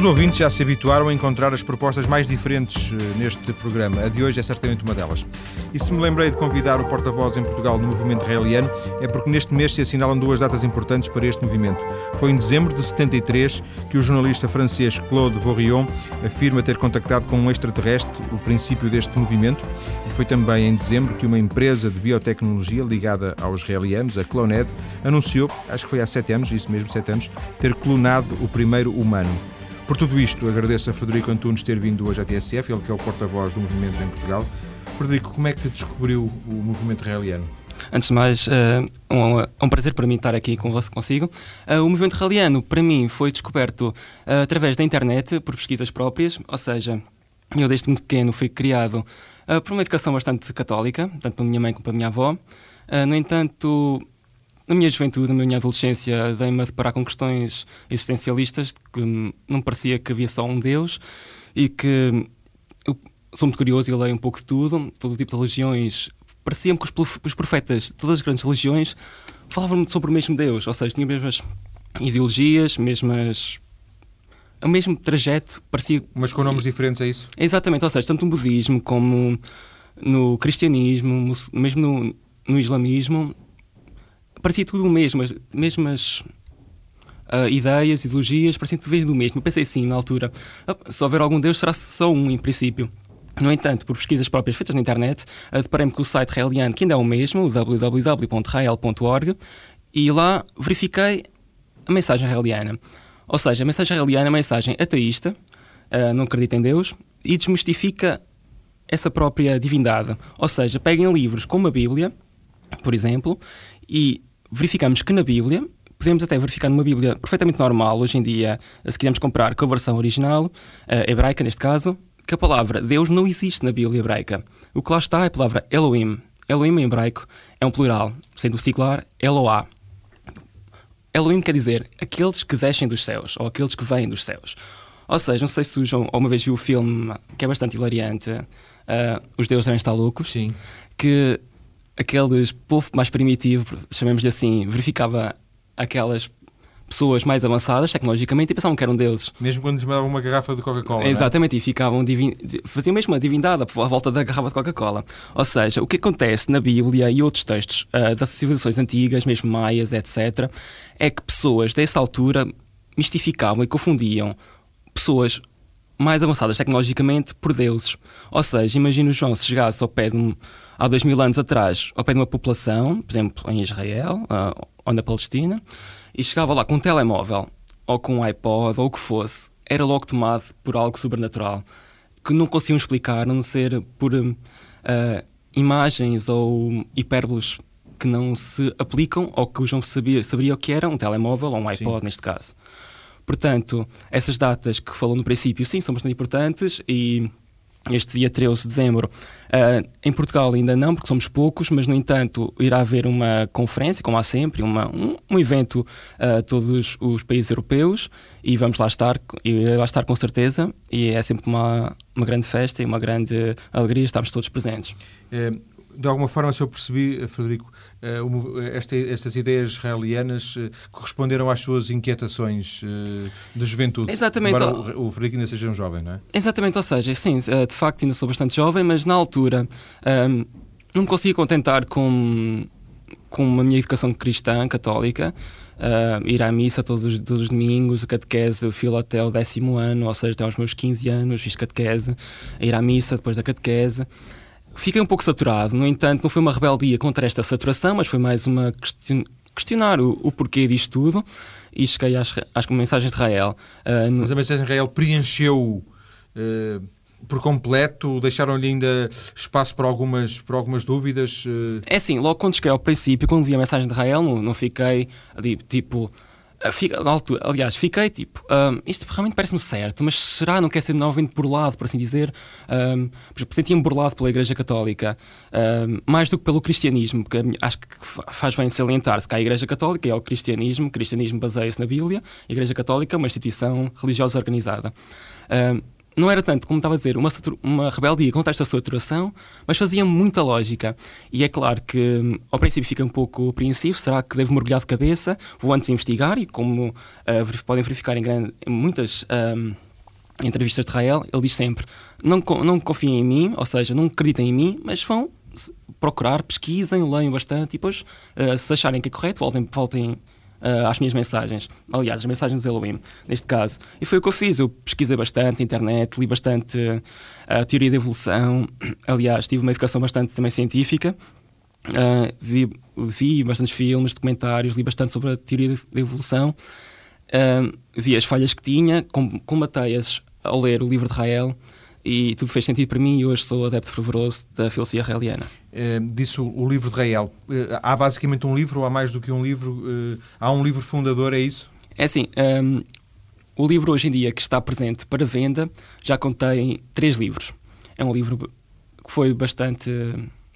Os ouvintes já se habituaram a encontrar as propostas mais diferentes eh, neste programa. A de hoje é certamente uma delas. E se me lembrei de convidar o porta-voz em Portugal no movimento israeliano, é porque neste mês se assinalam duas datas importantes para este movimento. Foi em dezembro de 73 que o jornalista francês Claude Vorillon afirma ter contactado com um extraterrestre o princípio deste movimento, e foi também em dezembro que uma empresa de biotecnologia ligada aos israelianos, a Cloned, anunciou, acho que foi há sete anos, isso mesmo, sete anos, ter clonado o primeiro humano. Por tudo isto, agradeço a Frederico Antunes ter vindo hoje à TSF, ele que é o porta-voz do movimento em Portugal. Frederico, como é que descobriu o movimento israeliano? Antes de mais, é um, um, prazer para mim estar aqui consigo. Uh, o movimento israeliano, para mim, foi descoberto uh, através da internet, por pesquisas próprias, ou seja, eu desde muito pequeno fui criado uh, por uma educação bastante católica, tanto pela minha mãe como pela minha avó. no entanto, na minha juventude, na minha adolescência, dei-me a deparar com questões existencialistas que não parecia que havia só um Deus e que eu sou muito curioso e leio um pouco de tudo, todo tipo de religiões. Parecia-me que os profetas de todas as grandes religiões falavam sobre o mesmo Deus, ou seja, tinham as mesmas ideologias, mesmas o mesmo trajeto, parecia. Mas com nomes diferentes, é isso? Exatamente, ou seja, tanto no budismo como no cristianismo, mesmo no, no islamismo, parecia tudo o mesmo, as mesmas uh, ideias, ideologias, parecia tudo do mesmo. Eu pensei assim, na altura, ah, se houver algum Deus, será só um, em princípio. No entanto, por pesquisas próprias feitas na internet, uh, deparei-me com o site raeliano, que ainda é o mesmo, www.rael.org, e lá verifiquei a mensagem raeliana. Ou seja, a mensagem raeliana é uma mensagem ateísta, uh, não acredita em Deus, e desmistifica essa própria divindade. Ou seja, peguem livros como a Bíblia, por exemplo, e verificamos que na Bíblia, podemos até verificar numa Bíblia perfeitamente normal, hoje em dia, se quisermos comprar com a versão original, a hebraica neste caso, que a palavra Deus não existe na Bíblia hebraica. O que lá está é a palavra Elohim. Elohim em hebraico é um plural, sendo o singular Eloá. Elohim quer dizer aqueles que descem dos céus, ou aqueles que vêm dos céus. Ou seja, não sei se o João uma vez viu o filme que é bastante hilariante, uh, Os Deuses Devem Estar Loucos, Sim. que aqueles povo mais primitivo, chamemos-lhe assim, verificava aquelas pessoas mais avançadas tecnologicamente e pensavam que eram deuses. Mesmo quando lhes mandavam uma garrafa de Coca-Cola. É? Exatamente, é? e ficavam divin... faziam mesmo uma divindade à volta da garrafa de Coca-Cola. Ou seja, o que acontece na Bíblia e outros textos uh, das civilizações antigas, mesmo maias, etc., é que pessoas dessa altura mistificavam e confundiam pessoas mais avançadas tecnologicamente por deuses. Ou seja, imagina o João se chegasse ao pé de um, há dois mil anos atrás, ao pé de uma população, por exemplo, em Israel uh, ou na Palestina, e chegava lá com um telemóvel ou com um iPod ou o que fosse, era logo tomado por algo sobrenatural que não conseguiam explicar, a não ser por uh, imagens ou hipérboles que não se aplicam ou que o João sabia, saberia o que era um telemóvel ou um iPod, sim. neste caso. Portanto, essas datas que falou no princípio, sim, são bastante importantes e este dia 13 de dezembro. Uh, em Portugal ainda não, porque somos poucos, mas no entanto irá haver uma conferência, como há sempre, uma, um, um evento a uh, todos os países europeus e vamos lá estar, e lá estar com certeza, e é sempre uma, uma grande festa e uma grande alegria estarmos todos presentes. É, de alguma forma, se eu percebi, Frederico, eh, esta, estas ideias israelianas eh, corresponderam às suas inquietações eh, de juventude. Exatamente. Embora o Frederico ainda seja um jovem, não é? Exatamente, ou seja, sim, de facto ainda sou bastante jovem, mas na altura um, ehm, não me conseguia contentar com, com a minha educação cristã, católica, uh, ir à missa todos os, todos os domingos, a catequese, fui até o décimo ano, ou seja, até aos meus 15 anos, fiz catequese, ir à missa depois da catequese. Fiquei um pouco saturado, no entanto, não foi uma rebeldia contra esta saturação, mas foi mais uma question questionar o, o, porquê disto tudo e cheguei às, às mensagens de Israel. Uh, no... Mas a mensagem de Israel preencheu uh, por completo? Deixaram-lhe ainda espaço para algumas, para algumas dúvidas? Uh... É assim, logo quando cheguei ao princípio, quando vi a mensagem de Israel, não, não fiquei tipo ah, fica, na altura, aliás, fiquei tipo, um, isto realmente parece-me certo, mas será não quer ser novamente burlado, por assim dizer? Um, Sentia-me burlado pela Igreja Católica, um, mais do que pelo cristianismo, porque acho que faz bem salientar-se que há a Igreja Católica e há o cristianismo, o cristianismo baseia-se na Bíblia, a Igreja Católica é uma instituição religiosa organizada. Um, não era tanto, como estava a dizer, uma, uma rebeldia contra esta saturação, mas fazia muita lógica. E é claro que ao princípio fica um pouco apreensivo, será que devo mergulhar de cabeça? Vou antes investigar e como uh, podem verificar em, grande, em muitas... Um, entrevistas de Rael, ele diz sempre: não, não confiem em mim, ou seja, não acreditem em mim, mas vão procurar, pesquisem, leiam bastante e depois, uh, se acharem que é correto, voltem, voltem uh, às minhas mensagens. Aliás, as mensagens do Elohim, neste caso. E foi o que eu fiz. Eu pesquisei bastante internet, li bastante uh, a teoria da evolução. Aliás, tive uma educação bastante também científica. Uh, vi, vi bastantes filmes, documentários, li bastante sobre a teoria da evolução. Uh, vi as falhas que tinha, combatei-as ao ler o livro de Rael e tudo fez sentido para mim e hoje sou adepto fervoroso da filosofia raeliana. Uh, disse o, o, livro de Rael. Uh, há basicamente um livro ou há mais do que um livro? Uh, há um livro fundador, é isso? É assim, um, o livro hoje em dia que está presente para venda já contém três livros. É um livro que foi bastante...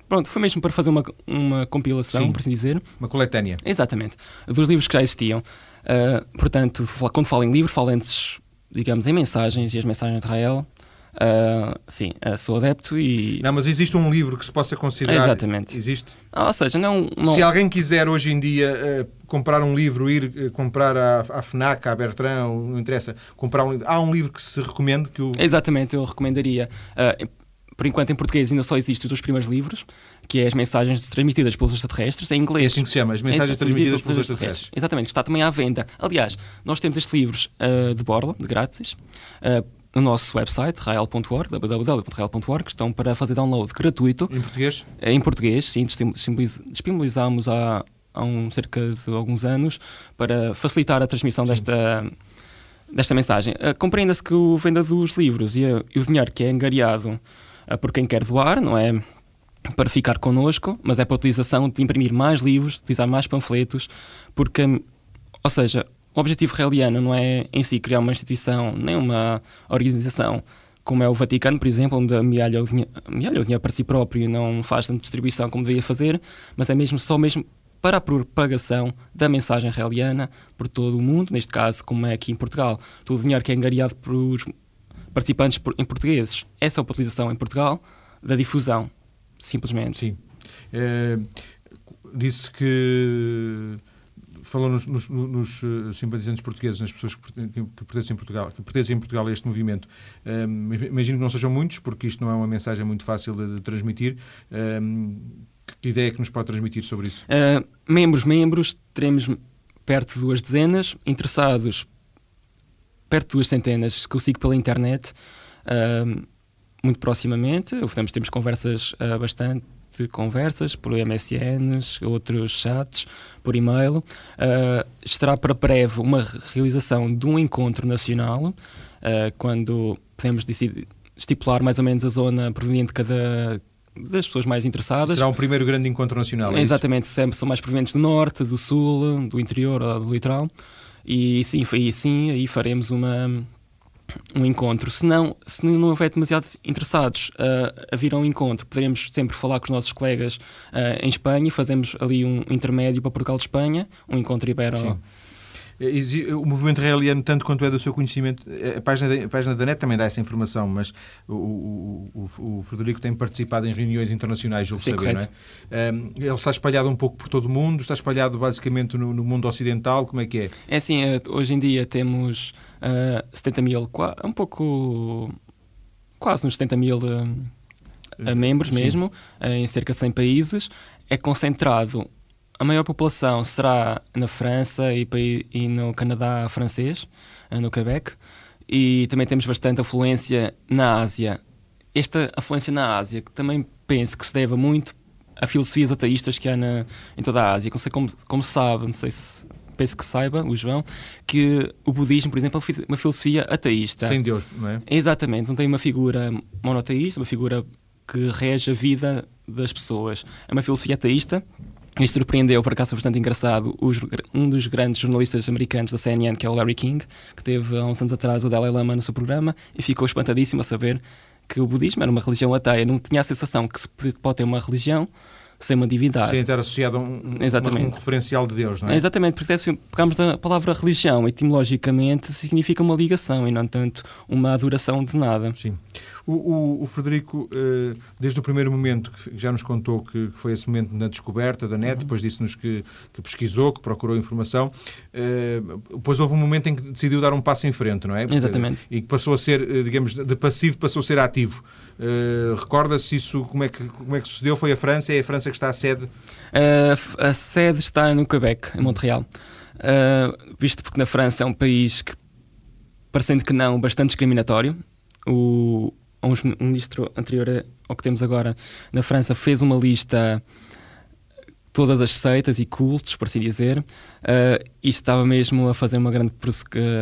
Pronto, foi mesmo para fazer uma, uma compilação, Sim, por assim dizer. Uma coletânea. Exatamente. Dos livros que já existiam. portanto, quando falo em livro, falo antes, digamos, em mensagens e as mensagens de Rael Uh, sim, uh, sou adepto e. Não, mas existe um livro que se possa considerar. Exatamente. Existe. Ah, ou seja, não, não. Se alguém quiser hoje em dia uh, comprar um livro, ir comprar à, à FNAC, à Bertrand, não interessa, comprar um livro. Há um livro que se recomende que o. Exatamente, eu recomendaria. por enquanto, em português ainda só existem os dois primeiros livros, que é as mensagens transmitidas pelos extraterrestres, em inglês. É assim que se chama, as mensagens é transmitidas pelos extraterrestres. Exatamente, que está também à venda. Aliás, nós temos estes livros de borla, de grátis no nosso website, rael.org, www.rael.org, que estão para fazer download gratuito. Em português? Em português, sim, disponibilizámos há, há um, cerca de alguns anos para facilitar a transmissão desta, desta mensagem. Uh, Compreenda-se que o venda dos livros e, o dinheiro que é angariado uh, por quem quer doar, não é para ficar connosco, mas é para a utilização de imprimir mais livros, utilizar mais panfletos, porque, ou seja, o objetivo raeliano não é em si criar uma instituição, nem uma organização como é o Vaticano, por exemplo, onde amealha o, dinheiro, amealha o dinheiro para si próprio e não faz tanta distribuição como deveria fazer, mas é mesmo só mesmo para a propagação da mensagem raeliana por todo o mundo, neste caso, como é aqui em Portugal. Todo o dinheiro que é angariado pelos participantes em portugueses é só para utilização em Portugal da difusão, simplesmente. Sim. É, disse que falou nos, nos, nos, eh, simpatizantes portugueses, nas pessoas que, pertencem, Portugal, que pertencem em Portugal a este movimento. Um, imagino que não sejam muitos, porque isto não é uma mensagem muito fácil de, de transmitir. Um, que ideia é que nos pode transmitir sobre isso? Uh, membros, membros, teremos perto de duas dezenas, interessados perto de duas centenas, que eu sigo pela internet. Uh, muito proximamente, temos, temos conversas uh, bastante de conversas por MSNs, outros chats, por e-mail. Uh, estará para breve uma realização de um encontro nacional, uh, quando podemos decidir, estipular mais ou menos a zona proveniente de cada das pessoas mais interessadas. Será o primeiro grande encontro nacional, é Exatamente, sempre são mais provenientes do norte, do sul, do interior ou do litoral. E sim, foi sim, aí faremos uma um encontro. Se não, se não houver demasiado interessados uh, a vir a um encontro, poderemos sempre falar com os nossos colegas uh, em Espanha e fazemos ali um intermédio para Portugal de Espanha, um encontro ibero. Sim. O movimento israeliano, tanto quanto é do seu conhecimento, a página, da, a página da NET também dá essa informação, mas o, o, o, o Frederico tem participado em reuniões internacionais, julgo Sim, saber, correto. não é? Um, ele está espalhado um pouco por todo o mundo, está espalhado basicamente no, no mundo ocidental, como é que é? É assim, eh, hoje em dia temos uh, eh, 70 mil, um pouco, quase nos 70 mil uh, membros Sim. mesmo, em cerca de 100 países. É concentrado a maior população será na França e, e no Canadá francês, eh, no Quebec, e também temos bastante afluência na Ásia. Esta afluência na Ásia, que também penso que se deve muito a filosofias ateístas que há na, em toda a Ásia. Como, como sabe, não sei se penso que saiba, o João, que o budismo, por exemplo, é uma filosofia ateísta. Sem Deus, não é? Exatamente, não tem uma figura monoteísta, uma figura que rege a vida das pessoas. É uma filosofia ateísta isto surpreendeu, por acaso, bastante engraçado, os, um dos grandes jornalistas americanos da CNN, que é o Larry King, que teve há uns anos atrás o Dalai Lama no seu programa e ficou espantadíssimo a saber que o budismo era uma religião ateia. Não tinha a sensação que se pode ter uma religião sem uma divindade. Sem estar associado a um, um, referencial de Deus, não é? Exatamente, porque se pegamos a palavra religião, etimologicamente significa uma ligação e não tanto uma adoração de nada. Sim. O, o, o Frederico, uh, desde o primeiro momento, que já nos contou que, que foi esse momento na descoberta da net, uhum. depois disse-nos que, que, pesquisou, que procurou informação, uh, depois houve um momento em que decidiu dar um passo em frente, não é? Porque, Exatamente. E que passou a ser, digamos, de passivo passou a ser ativo. Uh, Recorda-se isso, como é, que, como é que sucedeu? Foi a França? É a França que está a sede? a sede está no Quebec, em Montreal. visto porque na França é um país que parecendo que não, bastante discriminatório. O, um ministro anterior ao que temos agora na França fez uma lista todas as seitas e cultos, por assim dizer, uh, e estava mesmo a fazer uma grande,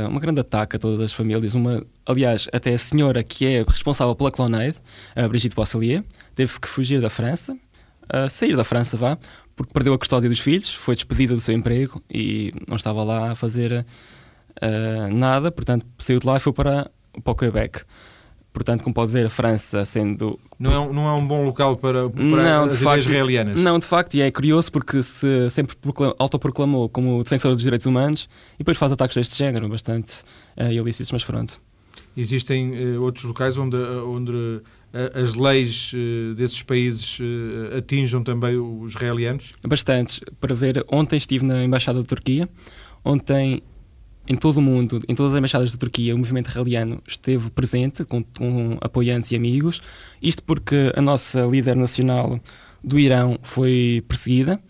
uma grande ataque a todas as famílias. Uma, aliás, até a senhora que é responsável pela Clonaid, a Brigitte Boisselier, teve que fugir da França, uh, sair da França, vá, porque perdeu a custódia dos filhos, foi despedida do seu emprego e não estava lá a fazer uh, nada, portanto saiu de lá e foi para, para o Quebec. Portanto, como pode ver, a França sendo. Não é um, não é um bom local para, para não, as facto, israelianas. Não, de facto, e é curioso porque se sempre autoproclamou como defensor dos direitos humanos e depois faz ataques deste género, bastante uh, ilícitos, mas pronto. Existem uh, outros locais onde, onde uh, as leis desses países atinjam também os israelianos? Bastantes. Para ver, ontem estive na Embaixada da Turquia, ontem em todo o mundo, em todas as embaixadas da Turquia, o movimento israeliano esteve presente com, com, apoiantes e amigos. Isto porque a nossa líder nacional do Irão foi perseguida.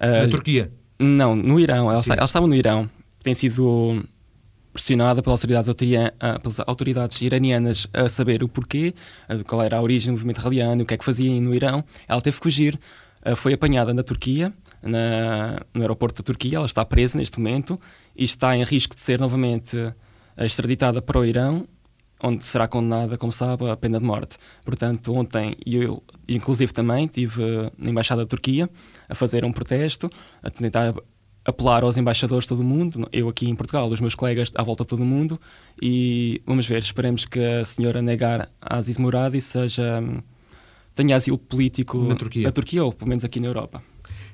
Na uh, Turquia? Não, no Irão. Ela, ela, estava no Irão. Tem sido pressionada pelas autoridades, ah, pelas autoridades iranianas a saber o porquê, qual era a origem do movimento israeliano, o que é que fazia no Irão. Ela teve que fugir. Uh, foi apanhada na Turquia, na, no aeroporto da Turquia. Ela está presa neste momento e está em risco de ser novamente extraditada para o Irão, onde será condenada, como sabe, à pena de morte. Portanto, ontem eu, inclusive também, estive na Embaixada da Turquia a fazer um protesto, a tentar apelar aos embaixadores de todo o mundo, eu aqui em Portugal, os meus colegas à volta de todo o mundo, e vamos ver, esperemos que a senhora Negar Aziz Mouradi seja, tenha asilo político na Turquia. na Turquia ou pelo menos aqui na Europa.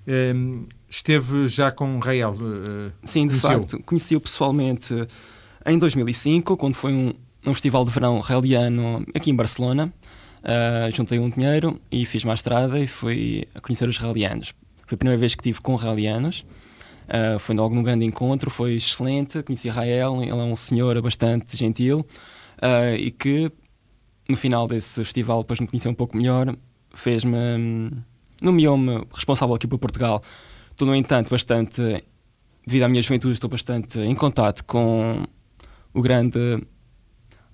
Um, esteve já com Rael? Uh, Sim, de conheceu? facto. Conheci-o pessoalmente em 2005, quando foi um, um festival de verão raeliano aqui em Barcelona. Uh, juntei um dinheiro e fiz uma estrada e fui a conhecer os raelianos. Foi a primeira vez que estive com raelianos. Uh, foi logo num grande encontro, foi excelente. Conheci Rael, ele é um senhor bastante gentil uh, e que no final desse festival, depois me conheceu um pouco melhor, fez-me. Um, nomeou-me responsável aqui por Portugal. Estou, no entanto, bastante, devido à minha juventude, estou bastante em contato com o grande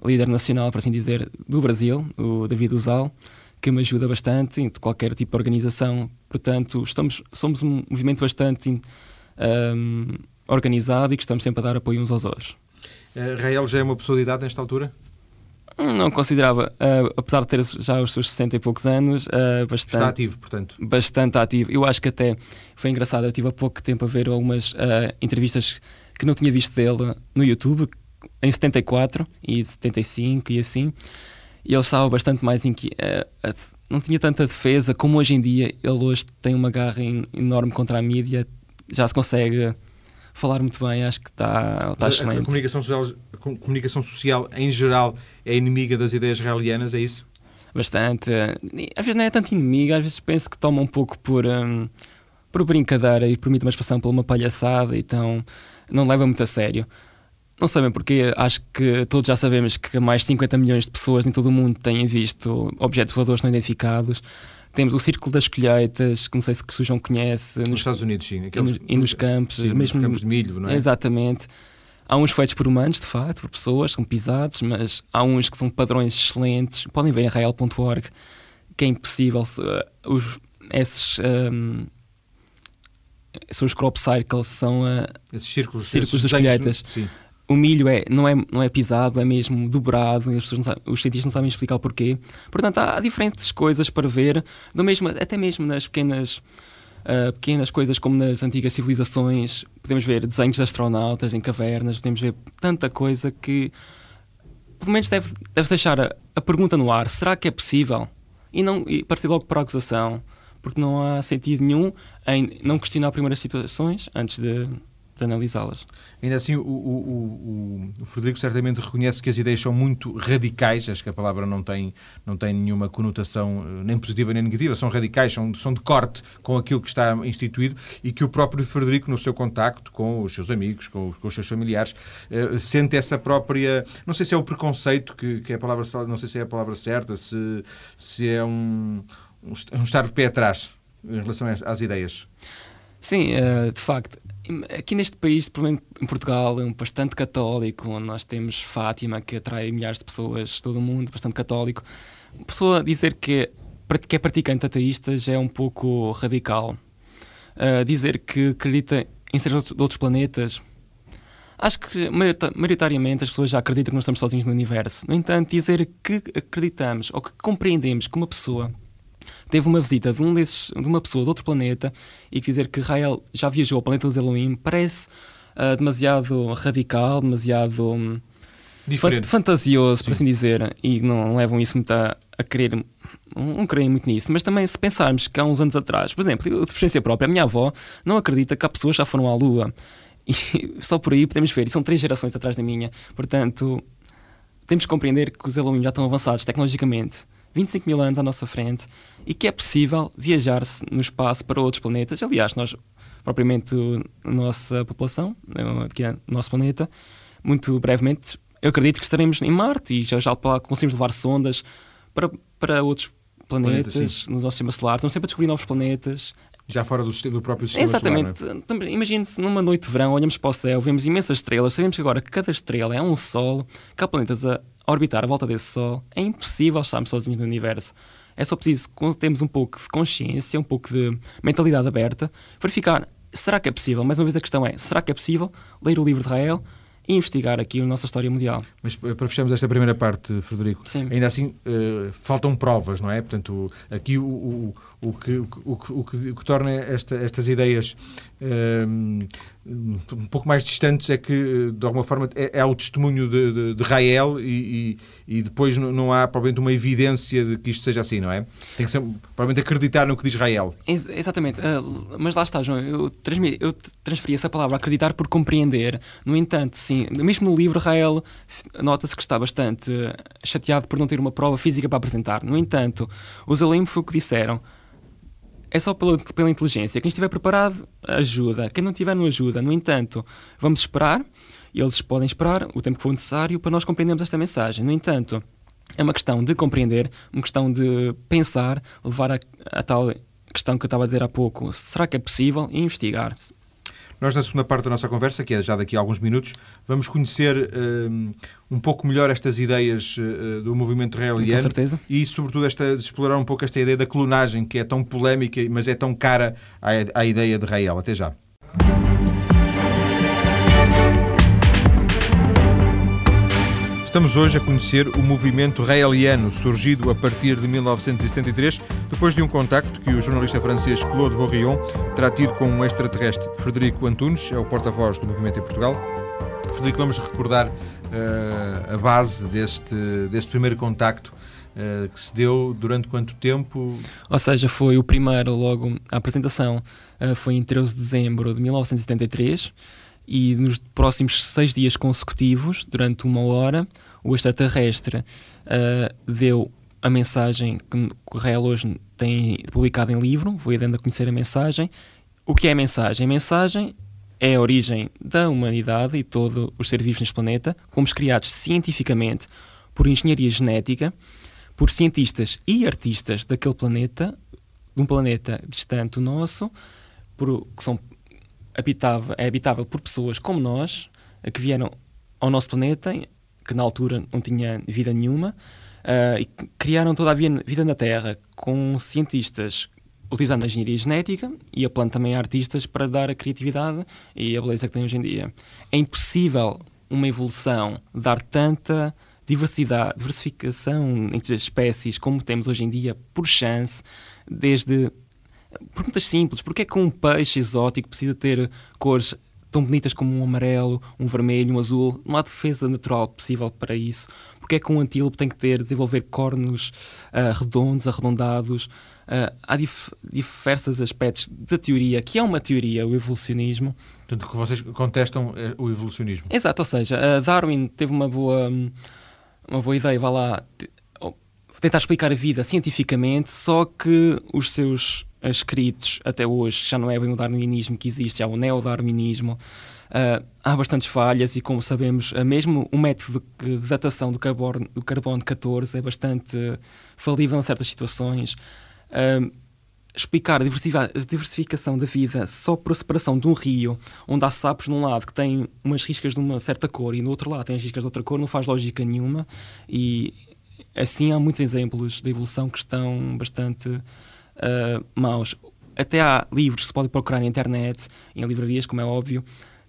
líder nacional, por assim dizer, do Brasil, o David Uzal, que me ajuda bastante em qualquer tipo de organização. Portanto, estamos, somos um movimento bastante um, organizado e que estamos sempre a dar apoio uns aos outros. Uh, Rael já é uma pessoa de idade nesta altura? Não considerava, uh, apesar de ter já os seus 60 e poucos anos, uh, bastante. Está ativo, portanto. Bastante ativo. Eu acho que até foi engraçado. Eu tive há pouco tempo a ver algumas uh, entrevistas que não tinha visto dele no YouTube, em 74 e 75 e assim. E ele estava bastante mais. Inqui... não tinha tanta defesa como hoje em dia. Ele hoje tem uma garra enorme contra a mídia, já se consegue falar muito bem, acho que está, está excelente. A comunicação, social, a comunicação social, em geral, é inimiga das ideias israelianas, é isso? Bastante. Às vezes não é tanto inimiga, às vezes penso que toma um pouco por, um, por brincadeira e permite uma expressão por uma palhaçada, então não leva muito a sério. Não sabem porque acho que todos já sabemos que mais de 50 milhões de pessoas em todo o mundo têm visto objetos voadores não identificados. Temos o Círculo das Colheitas, que não sei se o João conhece. Nos, nos Estados Unidos, sim. Aqueles, e, nos, campos. Sim, mesmo, nos campos de milho, não é? Exatamente. Há uns feitos por humanos, de facto, por pessoas, são pisados, mas há uns que são padrões excelentes. Podem ver em real.org que é impossível. Uh, os, esses. Um, são os crop cycles, são uh, esses círculos, círculos esses das colheitas. Sim o milho é, não, é, não é pisado, é mesmo dobrado, e as pessoas sabem, os cientistas não sabem explicar o porquê. Portanto, há diferentes coisas para ver, do mesmo, até mesmo nas pequenas, uh, pequenas coisas como nas antigas civilizações. Podemos ver desenhos de astronautas em cavernas, podemos ver tanta coisa que, pelo menos, deve, deve deixar a, a pergunta no ar: será que é possível? E, não, e partir logo para a acusação, porque não há sentido nenhum em não questionar primeiras situações antes de de analisá-las. Ainda assim, o, o, o, o, Frederico certamente reconhece que as ideias são muito radicais, acho que a palavra não tem, não tem nenhuma conotação eh, nem positiva nem negativa, são radicais, são, são de corte com aquilo que está instituído e que o próprio Frederico, no seu contacto com os seus amigos, com, com os seus familiares, uh, sente essa própria. Não sei se é o preconceito, que, que é a palavra, não sei se é a palavra certa, se, se é um, um estar de pé atrás em relação às ideias. Sim, uh, de facto. Aqui neste país, em Portugal, é um bastante católico, onde nós temos Fátima, que atrai milhares de pessoas, todo o mundo, bastante católico. Uma pessoa dizer que é, que é praticante ateísta já é um pouco radical. Uh, dizer que acredita em seres de outros planetas, acho que maioritariamente as pessoas já acreditam que nós estamos sozinhos no universo. No entanto, dizer que acreditamos ou que compreendemos que uma pessoa teve uma visita de, um desses, de uma pessoa de outro planeta e dizer que Rael já viajou ao planeta dos Elohim parece uh, demasiado radical, demasiado um, fantasioso, Sim. por assim dizer, e não levam isso muito a, a querer não creio muito nisso, mas também se pensarmos que há uns anos atrás, por exemplo, eu de experiência própria, a minha avó não acredita que há pessoas que já foram à Lua. E só por aí podemos ver, e são três gerações atrás da minha. Portanto, temos que compreender que os Elohim já estão avançados tecnologicamente, 25 mil anos à nossa frente, e que é possível viajar-se no espaço para outros planetas. Aliás, nós, propriamente, a nossa população, aqui é o nosso planeta, muito brevemente, eu acredito que estaremos em Marte e já, já conseguimos levar sondas para, para outros planetas, planetas no nosso sistema solar. Estamos sempre a descobrir novos planetas. Já fora do, do próprio sistema Exatamente. solar. Exatamente. Imagine-se numa noite de verão, olhamos para o céu, vemos imensas estrelas, sabemos que agora que cada estrela é um Sol, que há planetas a orbitar à volta desse Sol. É impossível estarmos sozinhos no universo. É só preciso termos um pouco de consciência, um pouco de mentalidade aberta, verificar será que é possível? Mais uma vez a questão é, será que é possível ler o livro de Rael e investigar aqui a nossa história mundial. Mas para fecharmos esta primeira parte, Frederico, Sim. ainda assim uh, faltam provas, não é? Portanto, aqui o, o, o, que, o, o, que, o que torna esta, estas ideias uh, um pouco mais distantes é que, de alguma forma, é, é o testemunho de, de, de Rael e, e, e, depois não, há, provavelmente, uma evidência de que isto seja assim, não é? Tem que ser, provavelmente, acreditar no que diz Rael. Ex exatamente. Uh, mas lá está, João. Eu, eu transferi essa palavra, acreditar por compreender. No entanto, sim, mesmo no livro, Rael nota-se que está bastante chateado por não ter uma prova física para apresentar. No entanto, os alunos foi o que disseram é só pela, pela inteligência. Quem estiver preparado, ajuda. Quem não tiver, não ajuda. No entanto, vamos esperar, eles podem esperar o tempo que for necessário para nós compreendermos esta mensagem. No entanto, é uma questão de compreender, uma questão de pensar, levar a, a tal questão que eu estava a dizer há pouco. Será que é possível? E investigar. Nós, na segunda parte da nossa conversa, que é já daqui a alguns minutos, vamos conhecer um, um pouco melhor estas ideias uh, do movimento raeliano. Com certeza. E, sobretudo, esta, explorar um pouco esta ideia da clonagem, que é tão polémica, mas é tão cara à, à ideia de Rael. Até já. Estamos hoje a conhecer o movimento raeliano, surgido a partir de 1973, depois de um contacto que o jornalista francês Claude Vaurion terá tido com um extraterrestre. Frederico Antunes é o porta-voz do movimento em Portugal. Frederico, vamos recordar uh, a base deste, deste primeiro contacto uh, que se deu durante quanto tempo? Ou seja, foi o primeiro, logo, a apresentação uh, foi em 13 de dezembro de 1973 e nos próximos seis dias consecutivos, durante uma hora, o extraterrestre uh, deu a mensagem que Real hoje tem publicado em livro, vou dando a conhecer a mensagem. O que é a mensagem? A mensagem é a origem da humanidade e todos os seres vivos neste planeta, fomos criados cientificamente por engenharia genética, por cientistas e artistas daquele planeta, de um planeta distante do nosso, por, que são habitável, é habitável por pessoas como nós, que vieram ao nosso planeta, que na altura não tinha vida nenhuma, uh, e criaram toda a vida na Terra com cientistas utilizando a engenharia genética e apelando também a artistas para dar a criatividade e a beleza que tem hoje em dia. É impossível uma evolução dar tanta diversidade, diversificação entre espécies como temos hoje em dia por chance, desde perguntas simples. Porque é que um peixe exótico precisa ter cores tão bonitas como um amarelo, um vermelho, um azul? Não há defesa natural possível para isso. Porque é que um antílope tem que ter, desenvolver cornos uh, redondos, arredondados? Uh, há dif diversos aspectos da teoria, que é uma teoria, o evolucionismo. Portanto, que vocês contestam é o evolucionismo. Exato, ou seja, uh, Darwin teve uma boa, uma boa ideia, vá lá, tentar explicar a vida cientificamente, só que os seus escritos até hoje já não é bem o darwinismo que existe, é o neodarwinismo. Uh, há bastantes falhas e, como sabemos, uh, mesmo o método de datação do carbono, do carbono 14 é bastante falível em certas situações. Uh, explicar a diversificação da vida só por a separação de um rio, onde há sapos num lado que têm umas riscas de uma certa cor e no outro lado têm as riscas de outra cor, não faz lógica nenhuma. E assim há muitos exemplos de evolução que estão bastante uh, maus. Até há livros que se pode procurar na internet, em livrarias, como é óbvio,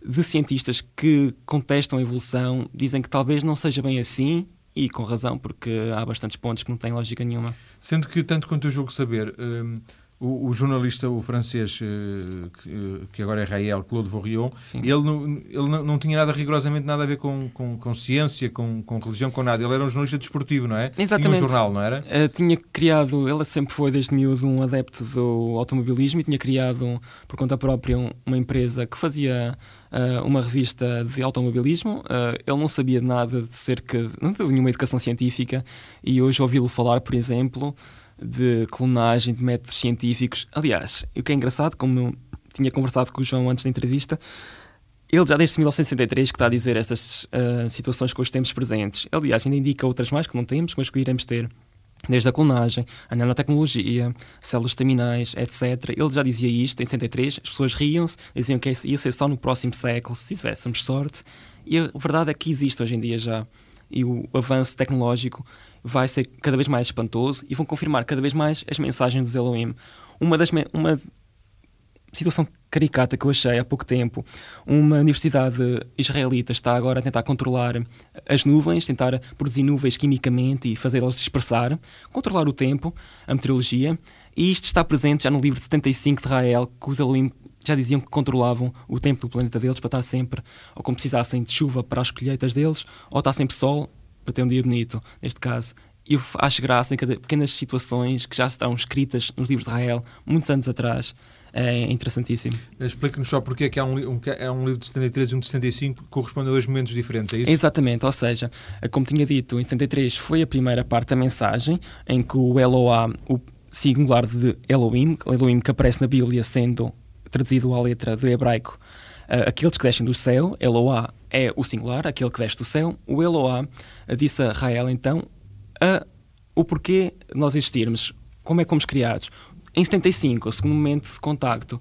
de cientistas que contestam a evolução, dizem que talvez não seja bem assim, e com razão, porque há bastantes pontos que não têm lógica nenhuma. Sendo que, tanto quanto eu julgo saber, um, o, o, jornalista, o francês, uh, que, uh, que, agora é Rael, Claude Vorrion, ele, não, ele não, não, tinha nada, rigorosamente nada a ver com, com, com, ciência, com, com religião, com nada. Ele era um jornalista desportivo, não é? Exatamente. Tinha um jornal, não era? Uh, tinha criado, ele sempre foi desde miúdo um adepto do automobilismo e tinha criado, por conta própria, um, uma empresa que fazia uh, uma revista de automobilismo. Uh, ele não sabia nada de cerca, não teve nenhuma educação científica e hoje ouvi-lo falar, por exemplo, de clonagem, de métodos científicos. Aliás, o que é engraçado, como eu tinha conversado com o João antes da entrevista, ele já desde 1963 que está a dizer estas uh, situações com os tempos presentes. Aliás, ainda indica outras mais que não temos, mas que iremos ter desde a clonagem, a nanotecnologia, células estaminais, etc. Ele já dizia isto em 73, as pessoas riam-se, diziam que ia ser só no próximo século, se tivéssemos sorte, e a verdade é que existe hoje em dia já. E o avanço tecnológico vai ser cada vez mais espantoso e vão confirmar cada vez mais as mensagens dos Elohim. Uma das uma situação caricata que eu achei há pouco tempo. Uma universidade israelita está agora a tentar controlar as nuvens, tentar produzir nuvens quimicamente e fazê-las dispersar, controlar o tempo, a meteorologia, e isto está presente já no livro de 75 de Israel, que os Elohim já diziam que controlavam o tempo do planeta deles para estar sempre, ou como precisassem de chuva para as colheitas deles, ou estar sempre sol para ter um dia bonito, neste caso. Eu acho graça em cada pequenas situações que já estão escritas nos livros de Israel, muitos anos atrás, é interessantíssimo. Explique-nos só porque é que há um, um, é um livro de 73 e um de 75 que correspondem a dois momentos diferentes, é isso? Exatamente, ou seja, como tinha dito, em 73 foi a primeira parte da mensagem, em que o Eloá, o singular de Elohim, Elohim que aparece na Bíblia sendo traduzido à letra do hebraico, aqueles que descem do céu, Eloá é o singular, aquele que desce do céu, o Eloá uh, disse a Rael então uh, o porquê nós existirmos, como é que fomos criados. Em 75, o segundo momento de contacto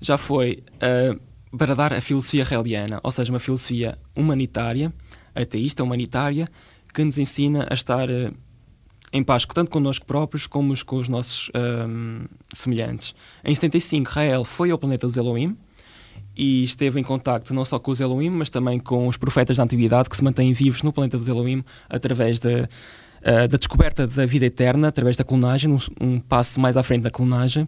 já foi uh, para dar a filosofia raeliana, ou seja, uma filosofia humanitária, ateísta, humanitária, que nos ensina a estar uh, em paz tanto connosco próprios como com os nossos uh, semelhantes. Em 75, Rael foi ao planeta dos Elohim e esteve em contacto não só com os Elohim, mas também com os profetas da antiguidade que se mantêm vivos no planeta dos Elohim através de uh, da descoberta da vida eterna através da clonagem, um, um, passo mais à frente da clonagem,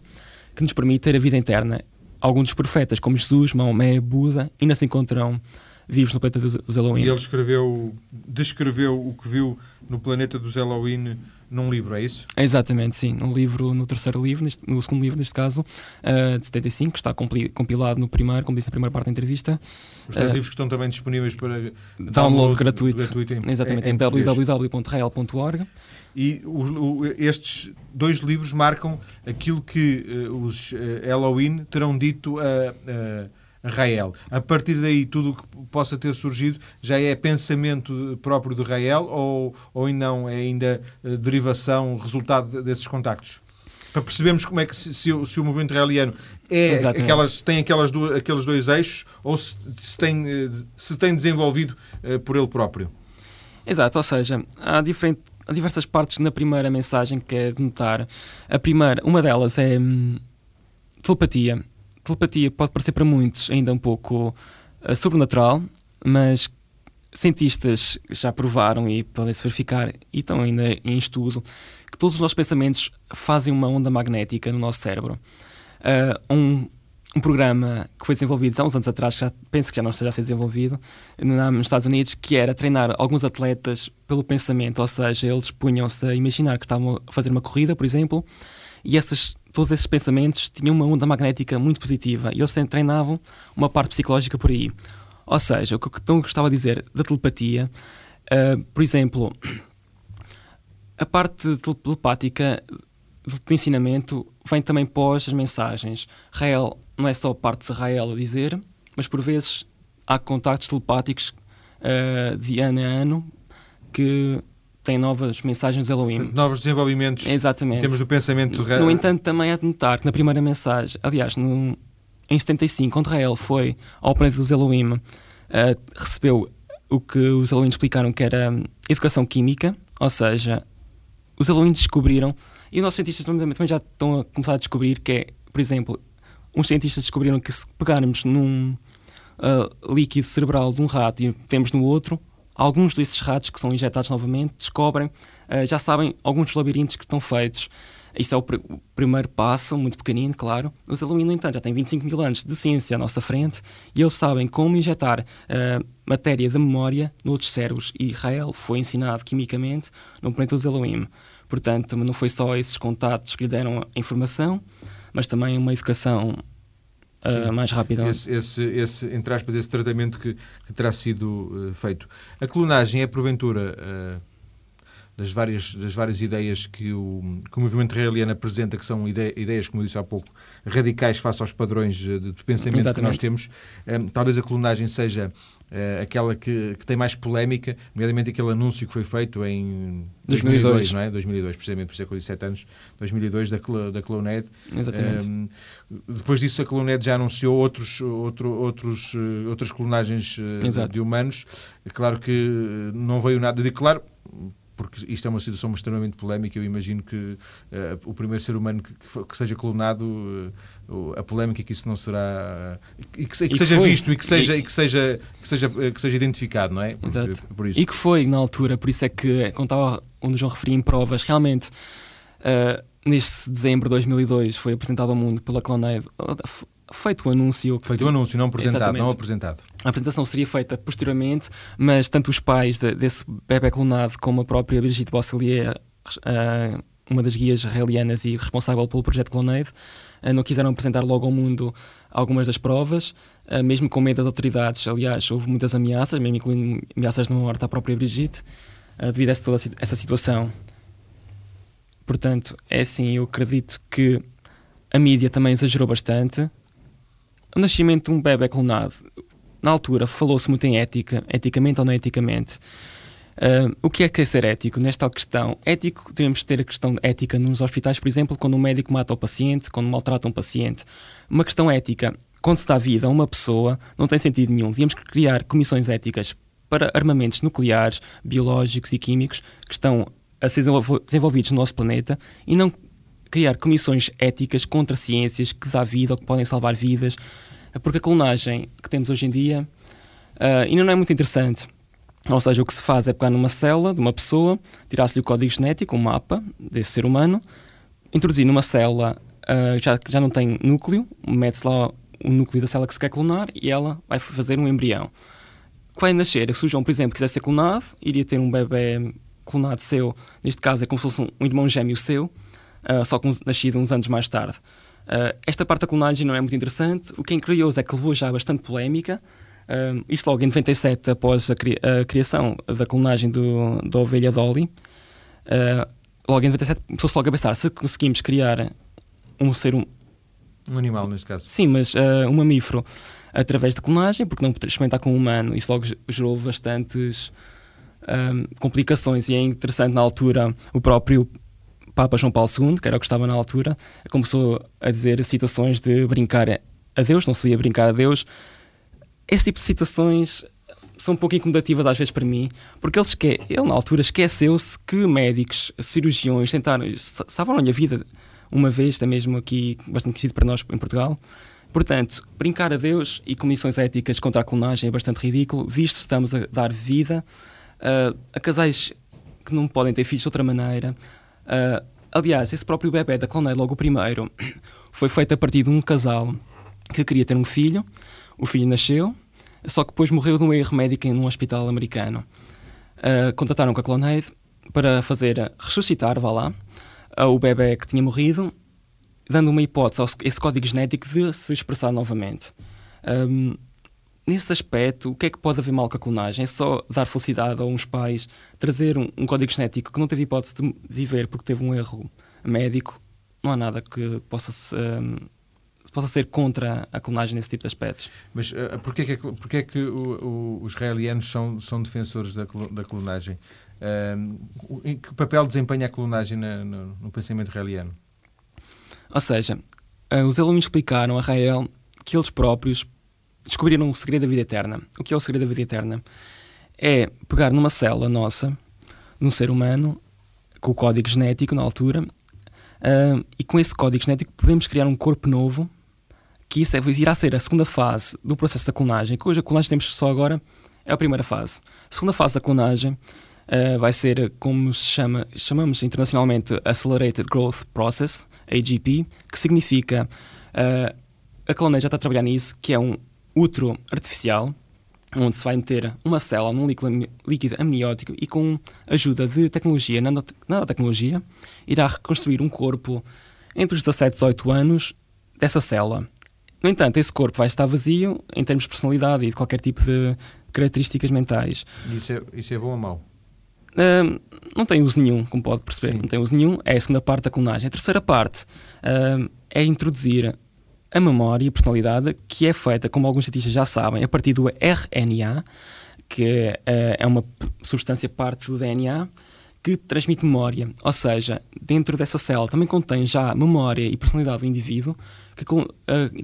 que nos permite ter a vida eterna. Alguns dos profetas, como Jesus, Maomé, Buda, ainda se encontram vivos no planeta dos, dos Elohim. E ele escreveu, descreveu o que viu no planeta dos Elohim num livro, é isso? Exatamente, sim. No livro, no terceiro livro, neste, no segundo livro, neste caso, uh, de 75, que está compilado no primeiro, como disse na primeira parte da entrevista. Os três uh, livros que estão também disponíveis para download, download gratuito, gratuito em, exatamente, em, em www.rael.org. E os, o, estes dois livros marcam aquilo que uh, os Elohim terão dito a Rael. A partir daí, tudo o que possa ter surgido já é pensamento próprio de Rael ou, ou não é ainda uh, derivação, resultado desses contactos? Para percebermos como é que se, se, o, se o movimento raeliano é aquelas, tem aquelas duas, aqueles dois eixos ou se, se, tem, eh, se tem desenvolvido uh, por ele próprio. Exato, ou seja, há, diferente, há diversas partes na primeira mensagem que é de notar. A primeira, uma delas é hum, telepatia telepatia pode parecer para muitos ainda um pouco uh, sobrenatural, mas cientistas já provaram e podem-se verificar, e estão ainda em estudo, que todos os nossos pensamentos fazem uma onda magnética no nosso cérebro. Uh, um, um programa que foi desenvolvido há uns anos atrás, que já, penso que já não esteja a ser desenvolvido, nos Estados Unidos, que era treinar alguns atletas pelo pensamento, ou seja, eles punham-se a imaginar que estavam a fazer uma corrida, por exemplo, e essas, todos esses pensamentos tinham uma onda magnética muito positiva e eles treinavam uma parte psicológica por aí. Ou seja, o que eu gostava de dizer da telepatia, uh, por exemplo, a parte telepática do ensinamento vem também pós as mensagens. Rael não é só parte de Rael a dizer, mas por vezes há contactos telepáticos uh, de ano a ano que têm novas mensagens de Elohim. Novos desenvolvimentos Exatamente. em termos do pensamento. No, no entanto, também é de notar que na primeira mensagem, aliás, no, em 75, quando Rael foi ao planeta dos Elohim, uh, recebeu o que os Elohim explicaram que era educação química, ou seja, os Elohim descobriram, e os nossos cientistas também, também já estão a começar a descobrir que é, por exemplo, uns cientistas descobriram que se pegarmos num uh, líquido cerebral de um rato e temos no outro, alguns desses ratos que são injetados novamente descobrem, uh, já sabem alguns labirintos que estão feitos. Isso é o, pr o primeiro passo, muito pequenino, claro. Os alunos, no entanto, já têm 25 mil anos de ciência à nossa frente e eles sabem como injetar uh, matéria de memória noutros cérebros. E Israel foi ensinado quimicamente no planeta dos Elohim. Portanto, não foi só esses contatos que lhe deram a informação, mas também uma educação uh, mais rápida. Esse, esse, esse, entre aspas, esse tratamento que, que terá sido uh, feito. A clonagem é, porventura, uh, das, várias, das várias ideias que o, que o movimento israeliano apresenta, que são ide ideias, como eu disse há pouco, radicais face aos padrões de, de pensamento Exatamente. que nós temos. talvez a clonagem seja uh, aquela que, que, tem mais polémica, nomeadamente aquele anúncio que foi feito em 2002, 2002 não é? 2002, precisamente, por isso é que eu disse 7 anos, 2002, da, da Cloned. Exatamente. Um, depois disso, a Cloned já anunciou outros, outro, outros, outras clonagens uh, de humanos. É claro que não veio nada de claro porque isto é uma situação extremamente polémica. Eu imagino que uh, o primeiro ser humano que, que seja clonado, uh, a polémica é que isso não será. Uh, e que, que, que seja foi. visto e que seja, e, e que, seja, que, seja, que seja identificado, não é? Exato. Por. E que foi na altura, por isso é que, quando estava onde o João referia em provas, realmente. neste dezembro de 2002 foi apresentado ao mundo pela Clonaid feito o anúncio. Feito o anúncio, não apresentado, Exatamente. não apresentado. A apresentação seria feita posteriormente, mas tanto os pais de, desse bebê clonado como a própria Brigitte Bosselier, uh, uma das guias israelianas e responsável pelo projeto Clonade, uh, não quiseram apresentar logo ao mundo algumas das provas, uh, mesmo com medo das autoridades. Aliás, houve muitas ameaças, mesmo incluindo ameaças de morte à própria Brigitte, devido a essa, toda essa situação. Portanto, é assim, eu acredito que a mídia também exagerou bastante o nascimento de um bebê clonado, na altura falou-se muito em ética, eticamente ou não eticamente. Uh, o que é que é ser ético nesta questão? Ético, devemos ter a questão ética nos hospitais, por exemplo, quando um médico mata o paciente, quando maltrata um paciente. Uma questão ética, quando se dá vida a uma pessoa, não tem sentido nenhum. Devíamos criar comissões éticas para armamentos nucleares, biológicos e químicos que estão a ser desenvolvidos no nosso planeta e não criar comissões éticas contra ciências que dá vida ou que podem salvar vidas, porque a clonagem que temos hoje em dia uh, ainda não é muito interessante. Ou seja, o que se faz é pegar numa célula de uma pessoa, tirar-se-lhe o código genético, um mapa desse ser humano, introduzir numa célula uh, já, que já não tem núcleo, mete-se lá o núcleo da célula que se quer clonar e ela vai fazer um embrião. Que vai nascer, se o João, por exemplo, quiser ser clonado, iria ter um bebê clonado seu, neste caso é como se fosse um irmão gêmeo seu, uh, só com nascido uns anos mais tarde. Uh, esta parte da clonagem não é muito interessante. O que é curioso é que levou já bastante polémica. Uh, isto logo em 97, após a, cri a criação da clonagem do, da ovelha Dolly. Logo em 97 começou-se logo a pensar se conseguimos criar um ser um... Um animal, neste caso. Sim, mas um mamífero através da clonagem, porque não experimentar com um humano. Isso logo gerou bastantes complicações e é interessante na altura o próprio Papa João Paulo II, que era o que estava na altura, começou a dizer citações de brincar a Deus, não se ia brincar a Deus. Esse tipo de citações são um pouco incomodativas às vezes para mim, porque ele, esque... ele na altura esqueceu-se que médicos, cirurgiões tentaram, salvaram-lhe a vida uma vez, até mesmo aqui, bastante conhecido para nós em Portugal. Portanto, brincar a Deus e comissões éticas contra a clonagem é bastante ridículo, visto que estamos a dar vida uh, a casais que não podem ter filhos de outra maneira, Uh, aliás, esse próprio bebê da Clonei, logo o primeiro, foi feito a partir de um casal que queria ter um filho. O filho nasceu, só que depois morreu de um erro médico num hospital americano. Uh, contataram com a Clonaid para fazer ressuscitar, vá lá, uh, o bebê que tinha morrido dando uma hipótese a esse código genético de se expressar novamente. Um, nesse aspecto, o que é que pode haver mal com a clonagem? É só dar felicidade a uns pais, trazer um, um código genético que não teve hipótese de viver porque teve um erro médico? Não há nada que possa, um, possa ser contra a clonagem nesse tipo de aspectos. Mas uh, porquê, que, porquê que o, o, os israelianos são, são defensores da, da clonagem? Uh, que papel desempenha a clonagem na, no, no, pensamento israeliano? Ou seja, uh, os alunos explicaram a Rael que eles próprios descobriram o segredo da vida eterna. O que é o segredo da vida eterna? É pegar numa célula nossa, num ser humano, com o código genético na altura, uh, e com esse código genético podemos criar um corpo novo, que isso é, irá ser a segunda fase do processo da clonagem, que hoje a clonagem temos só agora, é a primeira fase. A segunda fase da clonagem uh, vai ser como se chama, chamamos internacionalmente Accelerated Growth Process, AGP, que significa, uh, a clonagem já está a trabalhar nisso, que é um útero artificial, onde se vai meter uma célula num líquido, amniótico e com a ajuda de tecnologia, nanotecnologia, irá reconstruir um corpo entre os 17 e 18 anos dessa célula. No entanto, esse corpo vai estar vazio em termos de personalidade e de qualquer tipo de características mentais. Isso é, isso é bom ou mau? Uh, não tem uso nenhum, como pode perceber. Sim. Não tem uso nenhum. É a segunda parte da clonagem. A terceira parte uh, é introduzir a memória e personalidade, que é feita, como alguns cientistas já sabem, a partir do RNA, que uh, é uma substância parte do DNA, que transmite memória. Ou seja, dentro dessa célula também contém já memória e personalidade do indivíduo, que, uh,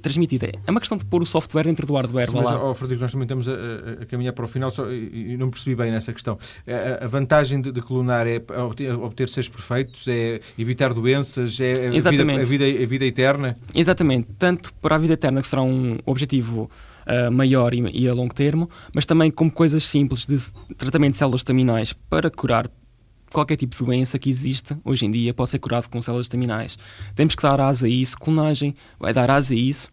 transmitida. É uma questão de pôr o software dentro do hardware. Sim, mas, oh, Frederico, nós também estamos a, a, caminhar para o final só, e, e, não percebi bem nessa questão. A, a vantagem de, de, clonar é obter, obter seres perfeitos, é evitar doenças, é a vida, a, vida, a vida eterna? Exatamente. Tanto para a vida eterna, que será um objetivo uh, maior e, e, a longo termo, mas também como coisas simples de tratamento de células terminais para curar qualquer tipo de doença que existe hoje em dia pode ser curado com células terminais. Temos que dar asa a isso, clonagem vai dar asa a isso.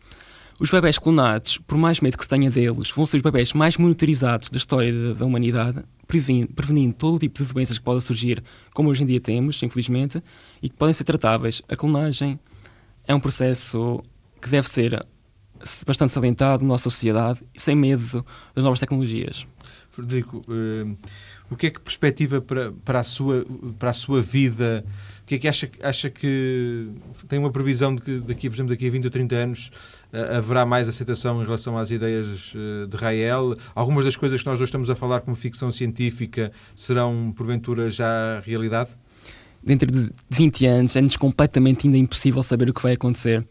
Os bebés clonados, por mais medo que se tenha deles, vão ser os bebés mais monitorizados da história da, da humanidade, prevenindo, prevenindo todo o tipo de doenças que podem surgir, como hoje em dia temos, infelizmente, e que podem ser tratáveis. A clonagem é um processo que deve ser bastante salientado na nossa sociedade sem medo das novas tecnologias. Frederico, uh, o que é que perspectiva para, para, a, sua, para a sua vida? O que é que acha, acha que tem uma previsão de que daqui, por exemplo, daqui a 20 ou 30 anos uh, haverá mais aceitação em relação às ideias uh, de Rael? Algumas das coisas que nós hoje estamos a falar como ficção científica serão, porventura, já realidade? Dentro de 20 anos é-nos completamente ainda impossível saber o que vai acontecer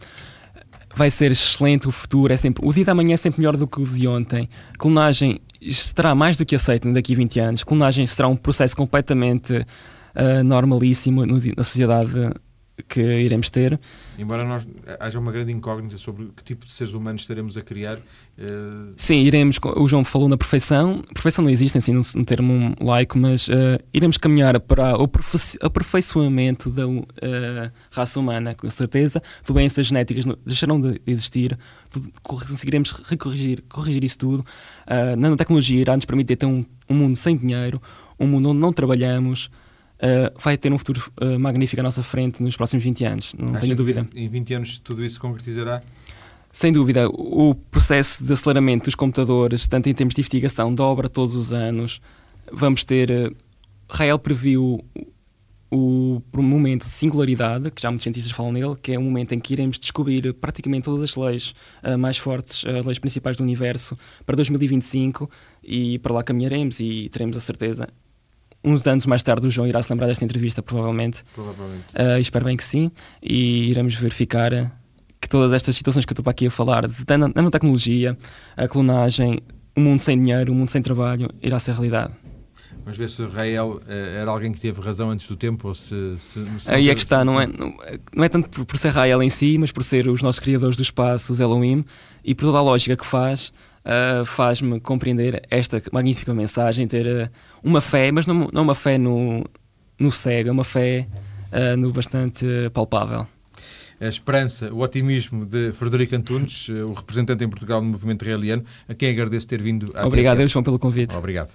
vai ser excelente o futuro, é sempre, o dia da manhã é sempre melhor do que o de ontem. Clonagem estará mais do que aceito daqui a 20 anos. Clonagem será um processo completamente uh, normalíssimo no, na sociedade que iremos ter. Embora nós, haja uma grande incógnita sobre que tipo de seres humanos estaremos a criar. Uh... Sim, iremos, o João falou na perfeição, perfeição não existe assim no, termo laico, mas uh, iremos caminhar para o aperfeiçoamento da uh, raça humana, com certeza. Doenças genéticas deixarão de existir, conseguiremos recorrigir corrigir isso tudo. A nanotecnologia irá nos permitir ter um, um mundo sem dinheiro, um mundo onde não trabalhamos, uh, vai ter um futuro uh, magnífico à nossa frente nos próximos 20 anos, não Acho tenho dúvida. Em 20 anos tudo isso se concretizará? Sem dúvida, o processo de aceleramento dos computadores, tanto em termos de investigação, dobra todos os anos. Vamos ter. Uh, Rael previu o, o momento de singularidade, que já muitos cientistas falam nele, que é o momento em que iremos descobrir praticamente todas as leis uh, mais fortes, as uh, leis principais do universo, para 2025, e para lá caminharemos e teremos a certeza uns anos mais tarde o João irá se lembrar desta entrevista, provavelmente. Provavelmente. Uh, espero bem que sim. E iremos verificar que todas estas situações que eu estou aqui a falar, de nanotecnologia, a clonagem, o mundo sem dinheiro, o mundo sem trabalho, irá ser realidade. Vamos ver se Rael uh, era alguém que teve razão antes do tempo ou se. se, se Aí é que está, não é, não, não é tanto por, por ser Rael em si, mas por ser os nossos criadores do espaço, os Elohim, e por toda a lógica que faz uh, faz-me compreender esta magnífica mensagem, ter uh, uma fé, mas não, não uma fé no, no cego, é uma fé uh, no bastante palpável. A esperança, o otimismo de Frederico Antunes, o representante em Portugal no movimento israeliano, a quem agradeço ter vindo à Obrigado, João, pelo convite. Obrigado.